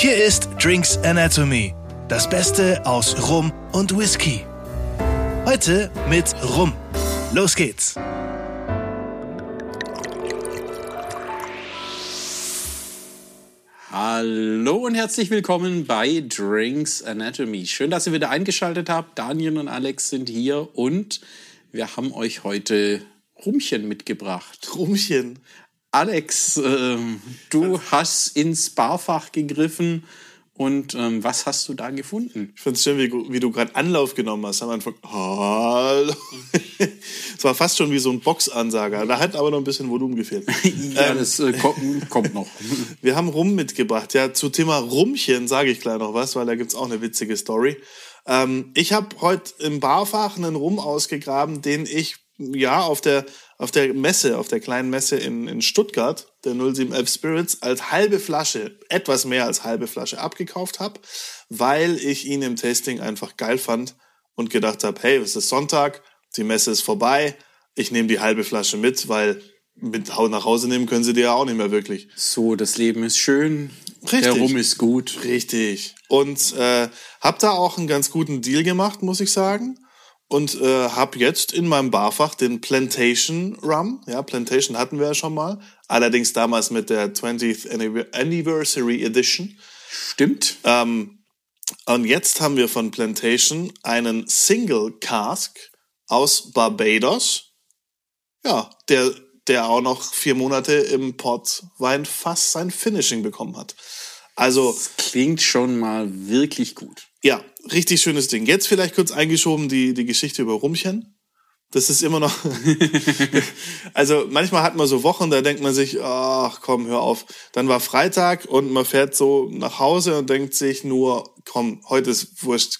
Hier ist Drinks Anatomy, das Beste aus Rum und Whisky. Heute mit Rum. Los geht's. Hallo und herzlich willkommen bei Drinks Anatomy. Schön, dass ihr wieder eingeschaltet habt. Daniel und Alex sind hier und wir haben euch heute Rumchen mitgebracht. Rumchen. Alex, ähm, du hast ins Barfach gegriffen und ähm, was hast du da gefunden? Ich finde es schön, wie, wie du gerade Anlauf genommen hast. Am Anfang, hallo. Es war fast schon wie so ein Boxansager. Da hat aber noch ein bisschen Volumen gefehlt. ja, ähm, das äh, kommt, kommt noch. Wir haben Rum mitgebracht. Ja, zu Thema Rumchen sage ich gleich noch was, weil da gibt's auch eine witzige Story. Ähm, ich habe heute im Barfach einen Rum ausgegraben, den ich ja auf der auf der Messe, auf der kleinen Messe in, in Stuttgart, der 0711 Spirits, als halbe Flasche, etwas mehr als halbe Flasche abgekauft habe, weil ich ihn im Tasting einfach geil fand und gedacht habe, hey, es ist Sonntag, die Messe ist vorbei, ich nehme die halbe Flasche mit, weil mit nach Hause nehmen können sie die ja auch nicht mehr wirklich. So, das Leben ist schön, Richtig. der Rum ist gut. Richtig. Und äh, habe da auch einen ganz guten Deal gemacht, muss ich sagen und äh, habe jetzt in meinem Barfach den Plantation Rum. Ja, Plantation hatten wir ja schon mal. Allerdings damals mit der 20th Anniversary Edition. Stimmt. Ähm, und jetzt haben wir von Plantation einen Single Cask aus Barbados. Ja, der, der auch noch vier Monate im Portwein fast sein Finishing bekommen hat. Also. Das klingt schon mal wirklich gut. Ja, richtig schönes Ding. Jetzt vielleicht kurz eingeschoben die, die Geschichte über Rumchen. Das ist immer noch. also manchmal hat man so Wochen, da denkt man sich, ach komm, hör auf. Dann war Freitag und man fährt so nach Hause und denkt sich nur, komm, heute ist wurscht.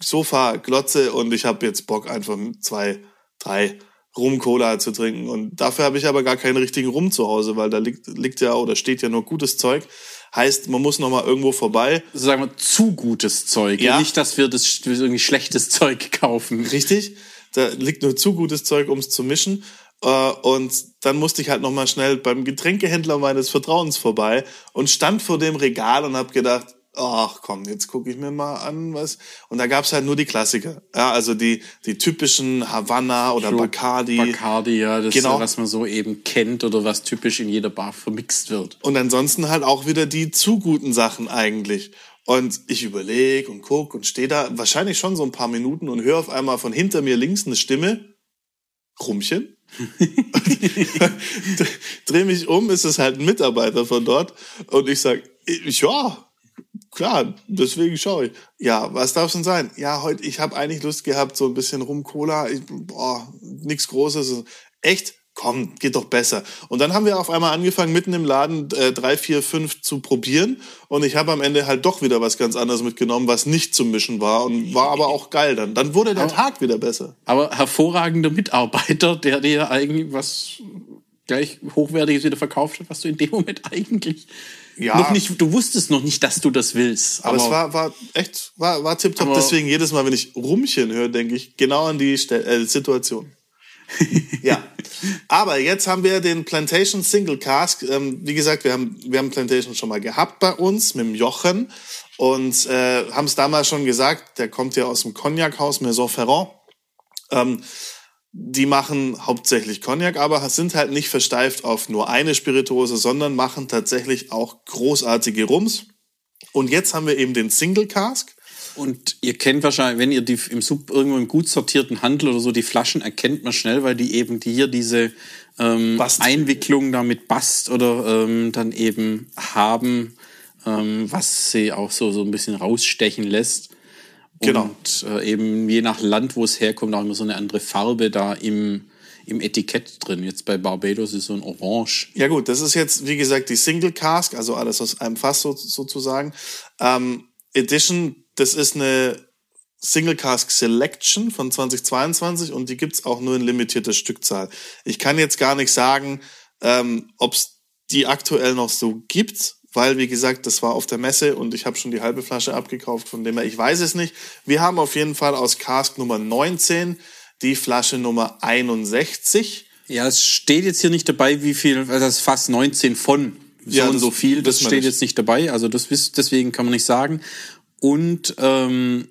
Sofa, Glotze und ich habe jetzt Bock, einfach zwei, drei Rum-Cola zu trinken. Und dafür habe ich aber gar keinen richtigen Rum zu Hause, weil da liegt, liegt ja oder steht ja nur gutes Zeug. Heißt, man muss noch mal irgendwo vorbei. Sagen wir zu gutes Zeug, ja. nicht, dass wir das irgendwie schlechtes Zeug kaufen. Richtig, da liegt nur zu gutes Zeug, ums zu mischen. Äh, und dann musste ich halt noch mal schnell beim Getränkehändler meines Vertrauens vorbei und stand vor dem Regal und habe gedacht, ach komm, jetzt gucke ich mir mal an, was. Und da gab's halt nur die Klassiker. Ja, also die, die typischen Havanna oder so, Bacardi. Bacardi, ja, das genau. ist, was man so eben kennt oder was typisch in jeder Bar vermixt wird. Und ansonsten halt auch wieder die zu guten Sachen eigentlich. Und ich überlege und guck und stehe da wahrscheinlich schon so ein paar Minuten und höre auf einmal von hinter mir links eine Stimme. Rumchen? Dreh mich um, ist es halt ein Mitarbeiter von dort und ich sag, ja, Klar, deswegen schaue ich. Ja, was darf es denn sein? Ja, heute, ich habe eigentlich Lust gehabt, so ein bisschen Rum-Cola. Boah, nichts Großes. Echt? Komm, geht doch besser. Und dann haben wir auf einmal angefangen, mitten im Laden äh, drei, vier, fünf zu probieren. Und ich habe am Ende halt doch wieder was ganz anderes mitgenommen, was nicht zum Mischen war und war aber auch geil dann. Dann wurde der aber, Tag wieder besser. Aber hervorragender Mitarbeiter, der dir eigentlich was gleich Hochwertiges wieder verkauft hat, was du in dem Moment eigentlich ja. noch nicht, du wusstest noch nicht, dass du das willst. Aber, aber es war, war echt, war, war tipptopp. Deswegen jedes Mal, wenn ich Rumchen höre, denke ich genau an die Stel äh, Situation. ja. Aber jetzt haben wir den Plantation Single Cask. Ähm, wie gesagt, wir haben, wir haben Plantation schon mal gehabt bei uns mit dem Jochen und äh, haben es damals schon gesagt, der kommt ja aus dem Cognac-Haus Maison Ferrand. Ähm, die machen hauptsächlich Cognac, aber sind halt nicht versteift auf nur eine Spirituose, sondern machen tatsächlich auch großartige Rums. Und jetzt haben wir eben den Single Cask. Und ihr kennt wahrscheinlich, wenn ihr die im Sub irgendwo im gut sortierten Handel oder so die Flaschen erkennt man schnell, weil die eben die hier diese ähm, Einwicklung damit Bast oder ähm, dann eben haben, ähm, was sie auch so so ein bisschen rausstechen lässt. Genau. Und äh, eben je nach Land, wo es herkommt, auch immer so eine andere Farbe da im, im Etikett drin. Jetzt bei Barbados ist so ein Orange. Ja gut, das ist jetzt, wie gesagt, die Single Cask, also alles aus einem Fass so, sozusagen. Ähm, Edition, das ist eine Single Cask Selection von 2022 und die gibt's auch nur in limitierter Stückzahl. Ich kann jetzt gar nicht sagen, ähm, ob es die aktuell noch so gibt weil, wie gesagt, das war auf der Messe und ich habe schon die halbe Flasche abgekauft, von dem her, ich weiß es nicht. Wir haben auf jeden Fall aus Cask Nummer 19 die Flasche Nummer 61. Ja, es steht jetzt hier nicht dabei, wie viel, also das ist fast 19 von so ja, und so viel. Das steht jetzt nicht dabei. Also das deswegen kann man nicht sagen. Und ähm,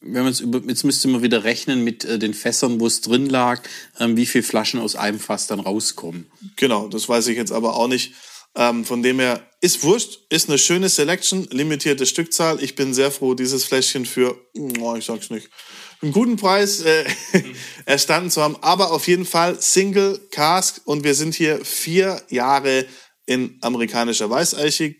wenn man jetzt, über, jetzt müsste man wieder rechnen mit äh, den Fässern, wo es drin lag, ähm, wie viele Flaschen aus einem Fass dann rauskommen. Genau, das weiß ich jetzt aber auch nicht. Ähm, von dem her ist wurscht, ist eine schöne Selection, limitierte Stückzahl. Ich bin sehr froh, dieses Fläschchen für, oh, ich sag's nicht, einen guten Preis äh, erstanden zu haben. Aber auf jeden Fall Single Cask und wir sind hier vier Jahre in amerikanischer Weißeiche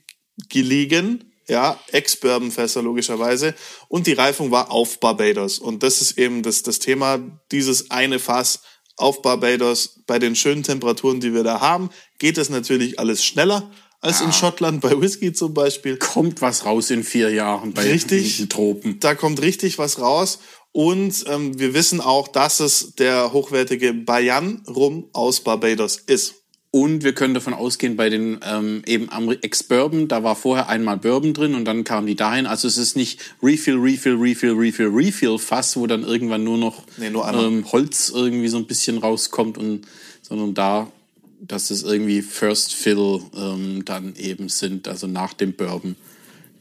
gelegen. Ja, Ex-Bourbon-Fässer logischerweise. Und die Reifung war auf Barbados. Und das ist eben das, das Thema, dieses eine Fass auf Barbados. Bei den schönen Temperaturen, die wir da haben, geht es natürlich alles schneller als ja. in Schottland bei Whisky zum Beispiel. Kommt was raus in vier Jahren bei richtig, den Tropen. Da kommt richtig was raus. Und ähm, wir wissen auch, dass es der hochwertige Bayan Rum aus Barbados ist. Und wir können davon ausgehen, bei den ähm, eben Ex-Bourbon, da war vorher einmal Bourbon drin und dann kamen die dahin. Also es ist nicht Refill, Refill, Refill, Refill, Refill Fass, wo dann irgendwann nur noch nee, nur ähm, Holz irgendwie so ein bisschen rauskommt, und, sondern da, dass es irgendwie First Fill ähm, dann eben sind, also nach dem Bourbon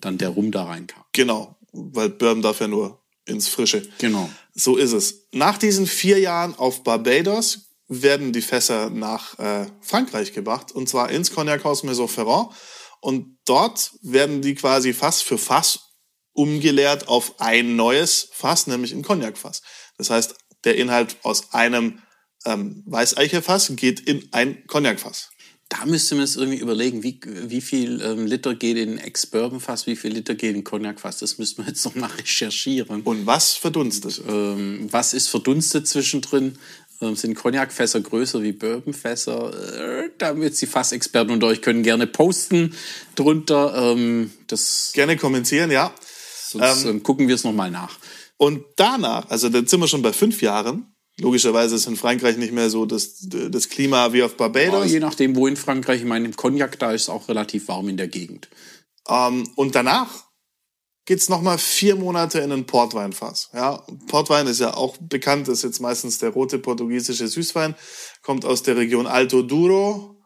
dann der Rum da reinkam. Genau, weil Bourbon darf ja nur ins Frische. Genau. So ist es. Nach diesen vier Jahren auf Barbados werden die Fässer nach äh, Frankreich gebracht, und zwar ins Cognac-Haus Maison Ferrand. Und dort werden die quasi Fass für Fass umgeleert auf ein neues Fass, nämlich ein Cognac-Fass. Das heißt, der Inhalt aus einem ähm, Weißeiche-Fass geht in ein Cognac-Fass. Da müsste man es irgendwie überlegen, wie, wie viel ähm, Liter geht in Ex-Bourbon-Fass, wie viel Liter geht in Cognac-Fass. Das müsste man jetzt noch mal recherchieren. Und was verdunstet? Ähm, was ist verdunstet zwischendrin? Ähm, sind Cognac-Fässer größer wie Bourbon-Fässer? Äh, da wird die Fassexperten unter euch können gerne posten drunter. Ähm, das gerne kommentieren, ja. Sonst ähm, gucken wir es nochmal nach. Und danach, also dann sind wir schon bei fünf Jahren. Logischerweise ist in Frankreich nicht mehr so das, das Klima wie auf Barbados. Ja, je nachdem, wo in Frankreich. Ich meine, im Cognac, da ist es auch relativ warm in der Gegend. Ähm, und danach geht's noch mal vier Monate in ein Portweinfass. Ja, Portwein ist ja auch bekannt, ist jetzt meistens der rote portugiesische Süßwein, kommt aus der Region Alto Duro.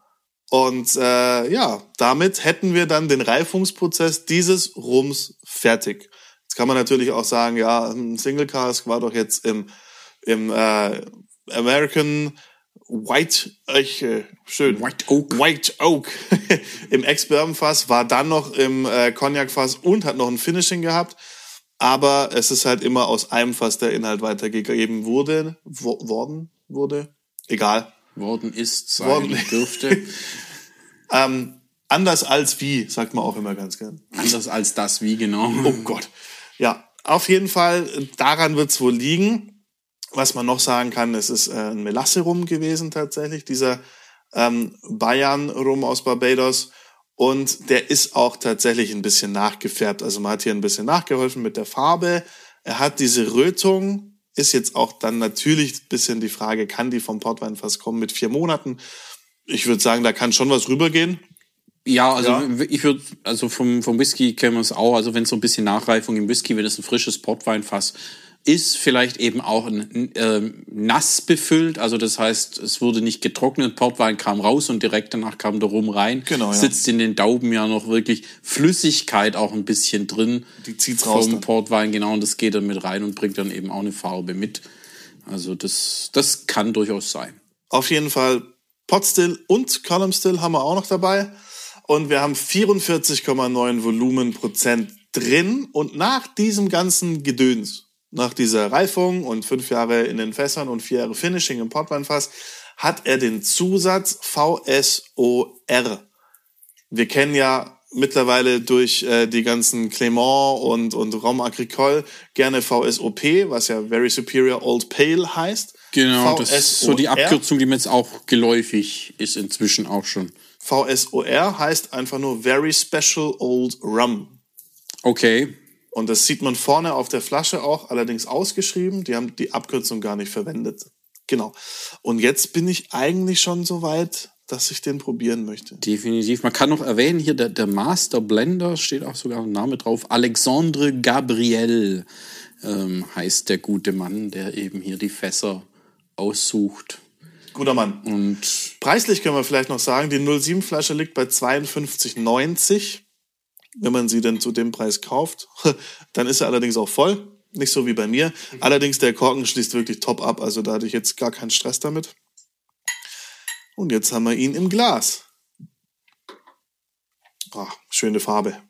Und äh, ja, damit hätten wir dann den Reifungsprozess dieses Rums fertig. Jetzt kann man natürlich auch sagen, ja, ein Single Cask war doch jetzt im, im äh, American White, äh, schön. White Oak. White Oak. Im Ex-Bourbon-Fass, war dann noch im äh, Cognac-Fass und hat noch ein Finishing gehabt. Aber es ist halt immer aus einem Fass der Inhalt weitergegeben wurde, wo, worden, wurde. Egal. Worden ist, sein worden. dürfte. ähm, anders als wie, sagt man auch immer ganz gern. Anders als das wie, genau. Oh Gott. Ja, auf jeden Fall, daran wird's wohl liegen. Was man noch sagen kann, es ist äh, ein Melasse-Rum gewesen tatsächlich, dieser ähm, Bayern-Rum aus Barbados. Und der ist auch tatsächlich ein bisschen nachgefärbt. Also man hat hier ein bisschen nachgeholfen mit der Farbe. Er hat diese Rötung. Ist jetzt auch dann natürlich ein bisschen die Frage, kann die vom Portweinfass kommen mit vier Monaten? Ich würde sagen, da kann schon was rübergehen. Ja, also ja. ich würde, also vom, vom Whisky kennen wir es auch. Also wenn so ein bisschen Nachreifung im Whisky, wenn es ein frisches Portweinfass ist vielleicht eben auch äh, nass befüllt, also das heißt, es wurde nicht getrocknet, Portwein kam raus und direkt danach kam der Rum rein. Genau, ja. Sitzt in den Dauben ja noch wirklich Flüssigkeit auch ein bisschen drin. Die zieht's raus. Vom. Portwein, genau, und das geht dann mit rein und bringt dann eben auch eine Farbe mit. Also das, das kann durchaus sein. Auf jeden Fall Potstill und Column Still haben wir auch noch dabei. Und wir haben 44,9 Volumenprozent drin. Und nach diesem ganzen Gedöns, nach dieser Reifung und fünf Jahre in den Fässern und vier Jahre Finishing im Portweinfass hat er den Zusatz VSOR. Wir kennen ja mittlerweile durch äh, die ganzen Clément und, und Rome Agricole gerne VSOP, was ja Very Superior Old Pale heißt. Genau, VSOR. das ist so die Abkürzung, die mir jetzt auch geläufig ist inzwischen auch schon. VSOR heißt einfach nur Very Special Old Rum. Okay. Und das sieht man vorne auf der Flasche auch, allerdings ausgeschrieben. Die haben die Abkürzung gar nicht verwendet. Genau. Und jetzt bin ich eigentlich schon so weit, dass ich den probieren möchte. Definitiv. Man kann noch erwähnen, hier der, der Master Blender, steht auch sogar ein Name drauf. Alexandre Gabriel ähm, heißt der gute Mann, der eben hier die Fässer aussucht. Guter Mann. Und Preislich können wir vielleicht noch sagen, die 07 Flasche liegt bei 52,90. Wenn man sie denn zu dem Preis kauft, dann ist er allerdings auch voll. Nicht so wie bei mir. Allerdings der Korken schließt wirklich top ab. Also da hatte ich jetzt gar keinen Stress damit. Und jetzt haben wir ihn im Glas. Ah, schöne Farbe.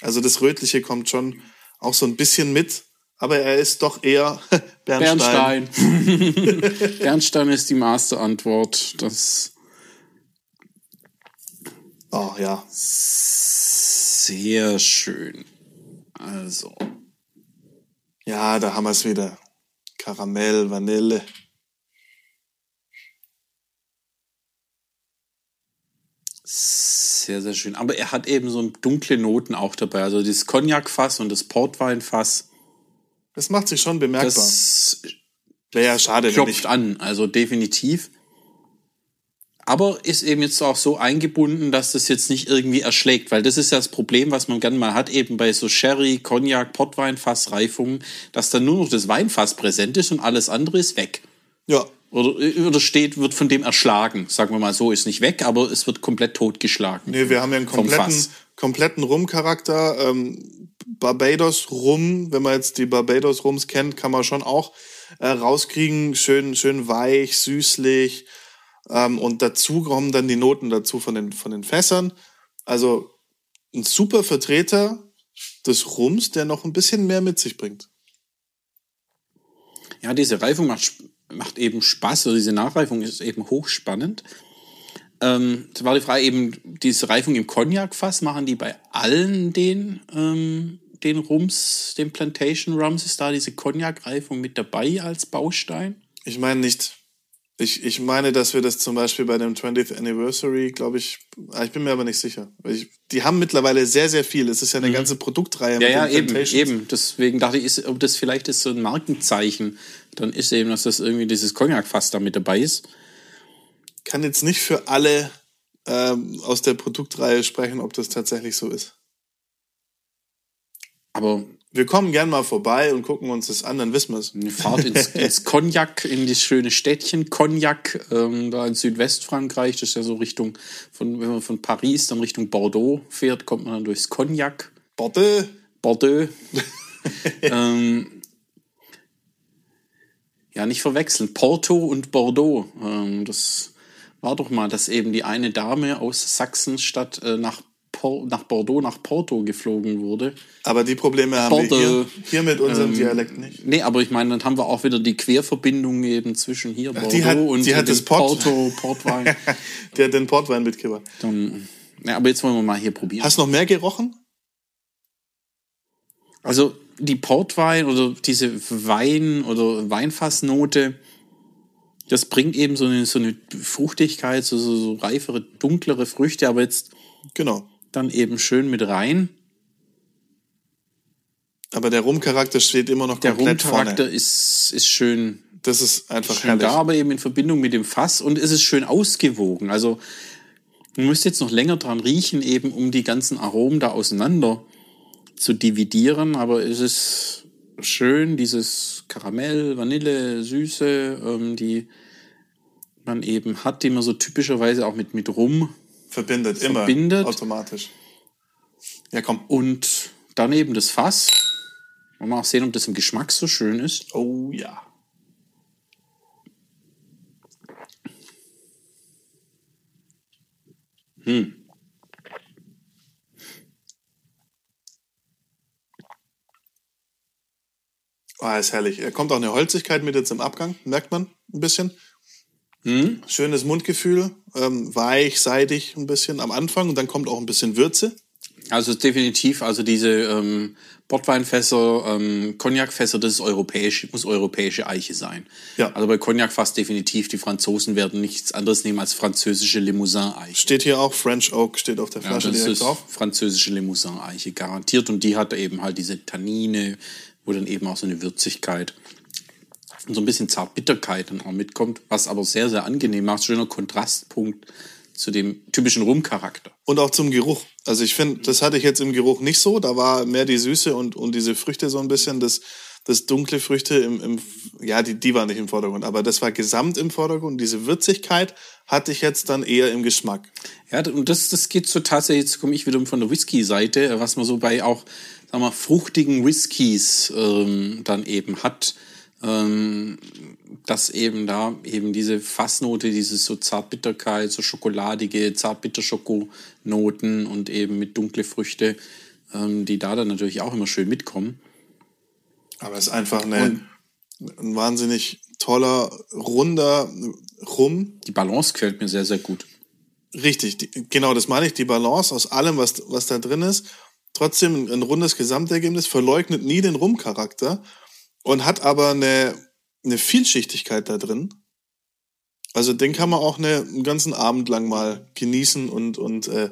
Also das Rötliche kommt schon auch so ein bisschen mit, aber er ist doch eher Bernstein. Bernstein. Bernstein ist die Masterantwort. Das Oh ja. sehr schön. Also, Ja, da haben wir es wieder. Karamell, Vanille. sehr, sehr schön. Aber er hat eben so dunkle Noten auch dabei. Also das Cognac-Fass und das Portwein-Fass, Das macht sich schon bemerkbar. das Wäre ja schade, klopft nicht. an. Also definitiv. Aber ist eben jetzt auch so eingebunden, dass das jetzt nicht irgendwie erschlägt, weil das ist ja das Problem, was man gerne mal hat, eben bei so Sherry, Cognac, Portweinfassreifungen, dass dann nur noch das Weinfass präsent ist und alles andere ist weg. Ja, Oder, oder steht, wird von dem erschlagen. Sagen wir mal so, ist nicht weg, aber es wird komplett totgeschlagen. nee, wir haben ja einen kompletten, kompletten Rum-Charakter. Ähm, Barbados Rum, wenn man jetzt die Barbados Rums kennt, kann man schon auch äh, rauskriegen. Schön, schön weich, süßlich. Ähm, und dazu kommen dann die Noten dazu von den, von den Fässern. Also ein super Vertreter des Rums, der noch ein bisschen mehr mit sich bringt. Ja, diese Reifung macht, macht eben Spaß, oder diese Nachreifung ist eben hochspannend. Ähm, es war die Frage eben, diese Reifung im Cognac-Fass, machen die bei allen den, ähm, den Rums, den Plantation Rums, ist da diese Cognac-Reifung mit dabei als Baustein? Ich meine nicht. Ich, ich meine, dass wir das zum Beispiel bei dem 20th Anniversary, glaube ich, ah, ich bin mir aber nicht sicher. Ich, die haben mittlerweile sehr, sehr viel. Es ist ja eine ganze Produktreihe Mhm. Ja, mit ja, eben, eben. Deswegen dachte ich, ist, ob das vielleicht ist so ein Markenzeichen, dann ist eben, dass das irgendwie dieses Cognac-Fass da mit dabei ist. Kann jetzt nicht für alle ähm, aus der Produktreihe sprechen, ob das tatsächlich so ist. Aber Wir kommen gern mal vorbei und gucken uns das an, dann wissen wir es. Eine Fahrt ins, ins Cognac, in das schöne Städtchen Cognac, ähm, da in Südwestfrankreich, das ist ja so Richtung, von, wenn man von Paris dann Richtung Bordeaux fährt, kommt man dann durchs Cognac, Bordeaux. Bordeaux. ähm, ja, nicht verwechseln, Porto und Bordeaux. Ähm, das war doch mal, dass eben die eine Dame aus Sachsenstadt äh, nach, Por nach Bordeaux, nach Porto geflogen wurde. Aber die Probleme haben wir Bordeaux. hier, hier mit unserem Ähm, Dialekt nicht. Nee, aber ich meine, dann haben wir auch wieder die Querverbindung eben zwischen hier Bordeaux die hat- und die hat das Port- Porto, Portwein. Der hat den Portwein mitgebracht. dann, ja, aber jetzt wollen wir mal hier probieren. Hast du noch mehr gerochen? Also die Portwein oder diese Wein- oder Weinfassnote, das bringt eben so eine, so eine Fruchtigkeit, so, so, so reifere, dunklere Früchte, aber jetzt Genau. Dann eben schön mit rein. Aber der Rumcharakter steht immer noch Der komplett Rumcharakter vorne. ist, ist schön Das ist einfach schön herrlich. da, aber eben in Verbindung mit dem Fass und es ist schön ausgewogen. Also man müsste jetzt noch länger dran riechen, eben um die ganzen Aromen da auseinander zu dividieren, aber es ist schön, dieses Karamell, Vanille, Süße, ähm, die man eben hat, die man so typischerweise auch mit, mit Rum Verbindet, immer. Verbindet. Automatisch. Ja, komm. und dann eben das Fass. Wollen wir auch sehen, ob das im Geschmack so schön ist. Oh ja. Ah, ist herrlich. Er kommt auch eine Holzigkeit mit jetzt im Abgang, merkt man ein bisschen. Schönes Mundgefühl, ähm, weich, seidig ein bisschen am Anfang und dann kommt auch ein bisschen Würze. Also definitiv, also diese ähm, Portweinfässer, ähm, Cognacfässer, das ist europäisch, muss europäische Eiche sein. Ja. Also bei Cognac fast definitiv, die Franzosen werden nichts anderes nehmen als französische Limousin-Eiche. Steht hier auch French Oak, steht auf der Ja, Flasche das direkt ist drauf. französische Limousin-Eiche garantiert und die hat eben halt diese Tannine, wo dann eben auch so eine Würzigkeit so ein bisschen Zartbitterkeit dann auch mitkommt, was aber sehr, sehr angenehm macht. Schöner Kontrastpunkt zu dem typischen Rumcharakter. Und auch zum Geruch. Also ich finde, das hatte ich jetzt im Geruch nicht so. Da war mehr die Süße und, und diese Früchte so ein bisschen das, das dunkle Früchte im, im ja, die, die war nicht im Vordergrund, aber das war gesamt im Vordergrund. Diese Würzigkeit hatte ich jetzt dann eher im Geschmack. Ja, und das, das geht so tatsächlich, jetzt komme ich wieder von der Whisky-Seite, was man so bei auch, sagen wir, fruchtigen Whiskys ähm, dann eben hat, ähm, dass eben da eben diese Fassnote, diese so Zartbitterkeit, so schokoladige Zartbitter-Schokonoten und eben mit dunkle Früchte, ähm, die da dann natürlich auch immer schön mitkommen. Aber es ist einfach eine, ein wahnsinnig toller, runder Rum. Die Balance gefällt mir sehr, sehr gut. Richtig, die, genau, das meine ich, die Balance aus allem, was, was da drin ist. Trotzdem ein, ein rundes Gesamtergebnis, verleugnet nie den Rumcharakter und hat aber eine, eine Vielschichtigkeit da drin. Also den kann man auch eine, einen ganzen Abend lang mal genießen und, und äh,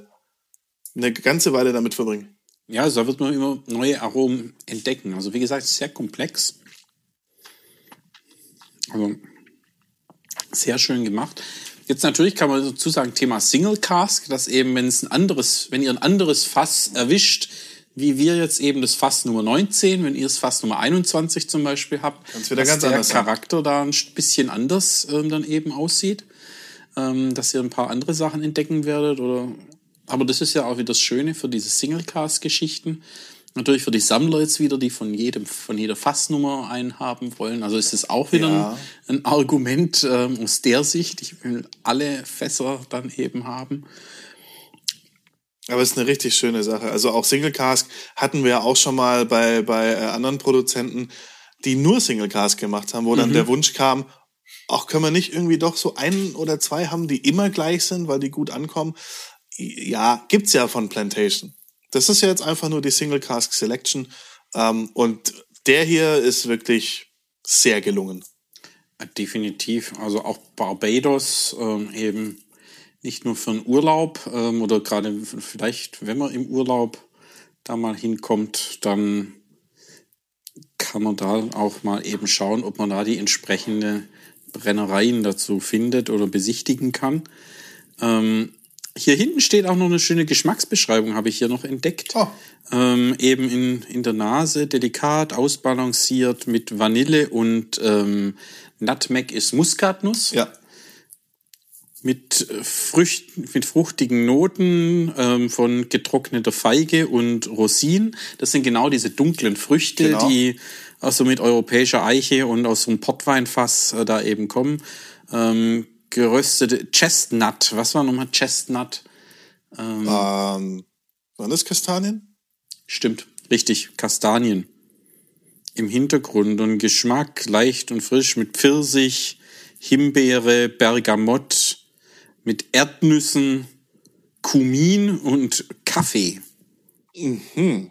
eine ganze Weile damit verbringen. Ja, also da wird man immer neue Aromen entdecken. Also wie gesagt, sehr komplex. Also sehr schön gemacht. Jetzt natürlich kann man dazu sagen, Thema Single Cask, dass eben, wenn es ein anderes, wenn ihr ein anderes Fass erwischt, wie wir jetzt eben das Fass Nummer 19, wenn ihr das Fass Nummer 21 zum Beispiel habt, dass ganz der Charakter da ein bisschen anders ähm, dann eben aussieht, ähm, dass ihr ein paar andere Sachen entdecken werdet oder aber das ist ja auch wieder das Schöne für diese Single-Cast-Geschichten. Natürlich für die Sammler jetzt wieder, die von jedem, von jeder Fassnummer einen haben wollen. Also ist es auch wieder ja. ein, ein, Argument ähm, aus der Sicht. Ich will alle Fässer dann eben haben. Aber es ist eine richtig schöne Sache. Also auch Single Cask hatten wir ja auch schon mal bei, bei äh, anderen Produzenten, die nur Single Cask gemacht haben, wo dann mhm. der Wunsch kam, auch können wir nicht irgendwie doch so ein oder zwei haben, die immer gleich sind, weil die gut ankommen. Ja, gibt's ja von Plantation. Das ist ja jetzt einfach nur die Single Cask Selection. Ähm, und der hier ist wirklich sehr gelungen. Definitiv. Also auch Barbados ähm, eben nicht nur für einen Urlaub ähm, oder gerade vielleicht, wenn man im Urlaub da mal hinkommt, dann kann man da auch mal eben schauen, ob man da die entsprechende Brennereien dazu findet oder besichtigen kann. Ähm, hier hinten steht auch noch eine schöne Geschmacksbeschreibung, habe ich hier noch entdeckt. Oh. Ähm, eben in, in der Nase, delikat, ausbalanciert mit Vanille und ähm, Nutmeg ist Muskatnuss. Ja. Mit, Früchten, mit fruchtigen Noten ähm, von getrockneter Feige und Rosinen. Das sind genau diese dunklen Früchte, genau. die also mit europäischer Eiche und aus so einem Portweinfass äh, da eben kommen. Ähm, geröstete Chestnut. Was war nochmal Chestnut? Ähm, ähm, waren das Kastanien? Stimmt, richtig, Kastanien. Im Hintergrund und Geschmack leicht und frisch mit Pfirsich, Himbeere, Bergamott, mit Erdnüssen, Kumin und Kaffee. Mhm.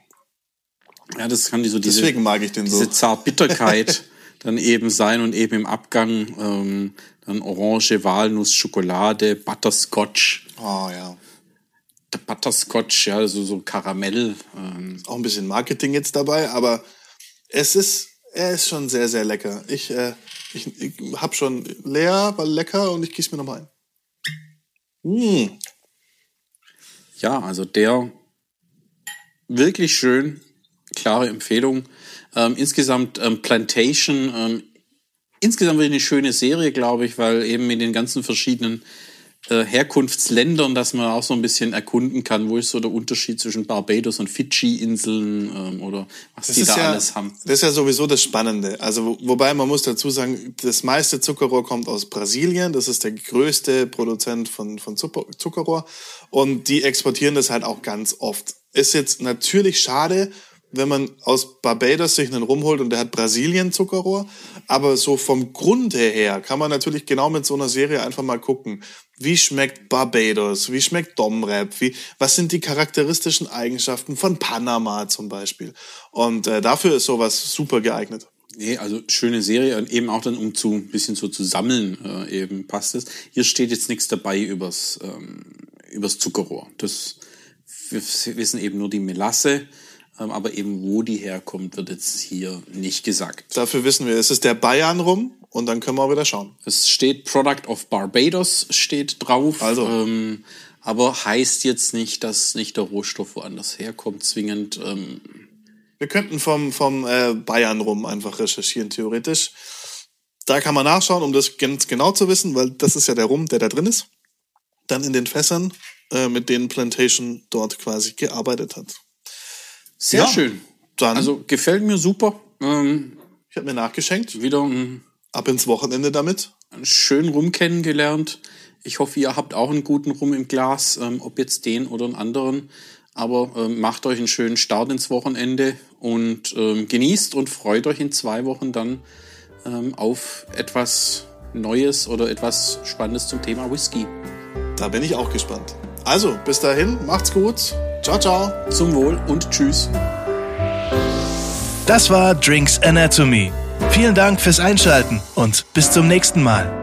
Ja, das kann die so diese, Deswegen mag ich den diese so. Zartbitterkeit dann eben sein und eben im Abgang ähm, dann Orange, Walnuss, Schokolade, Butterscotch. Oh ja. Der Butterscotch, ja, so, so Karamell. Ähm. Auch ein bisschen Marketing jetzt dabei, aber es ist, er ist schon sehr, sehr lecker. Ich, äh, ich, ich hab schon leer, war lecker und ich gieße mir nochmal ein. Mmh. Ja, also der wirklich schön, klare Empfehlung. Ähm, insgesamt ähm, Plantation ähm, insgesamt eine schöne Serie, glaube ich, weil eben mit den ganzen verschiedenen äh, Herkunftsländern, dass man auch so ein bisschen erkunden kann, wo ist so der Unterschied zwischen Barbados und Fidschi-Inseln ähm, oder was das die da ja, alles haben. Das ist ja sowieso das Spannende. Also wobei man muss dazu sagen, das meiste Zuckerrohr kommt aus Brasilien. Das ist der größte Produzent von, von Zuckerrohr und die exportieren das halt auch ganz oft. Ist jetzt natürlich schade wenn man aus Barbados sich einen rumholt und der hat Brasilien Zuckerrohr. Aber so vom Grunde her kann man natürlich genau mit so einer Serie einfach mal gucken. Wie schmeckt Barbados? Wie schmeckt Domrep? Wie, was sind die charakteristischen Eigenschaften von Panama zum Beispiel? Und äh, dafür ist sowas super geeignet. Nee, also schöne Serie und eben auch dann, um zu ein bisschen so zu sammeln, äh, eben passt es. Hier steht jetzt nichts dabei übers, ähm, übers Zuckerrohr. Das wir wissen eben nur die Melasse aber eben wo die herkommt, wird jetzt hier nicht gesagt. Dafür wissen wir, es ist der Bayern rum und dann können wir auch wieder schauen. Es steht Product of Barbados steht drauf. Also. Ähm, aber heißt jetzt nicht, dass nicht der Rohstoff woanders herkommt, zwingend. Ähm, Wir könnten vom, vom äh, Bayern rum einfach recherchieren, theoretisch. Da kann man nachschauen, um das ganz genau zu wissen, weil das ist ja der Rum, der da drin ist. Dann in den Fässern, äh, mit denen Plantation dort quasi gearbeitet hat. Sehr ja, schön. Dann also gefällt mir super. Ähm, ich habe mir nachgeschenkt. Wieder ein, ab ins Wochenende damit. Schön Rum kennengelernt. Ich hoffe, ihr habt auch einen guten Rum im Glas, ähm, ob jetzt den oder einen anderen. Aber ähm, macht euch einen schönen Start ins Wochenende und ähm, genießt und freut euch in zwei Wochen dann ähm, auf etwas Neues oder etwas Spannendes zum Thema Whisky. Da bin ich auch gespannt. Also, bis dahin, macht's gut. Ciao, ciao. Zum Wohl und tschüss. Das war Drinks Anatomy. Vielen Dank fürs Einschalten und bis zum nächsten Mal.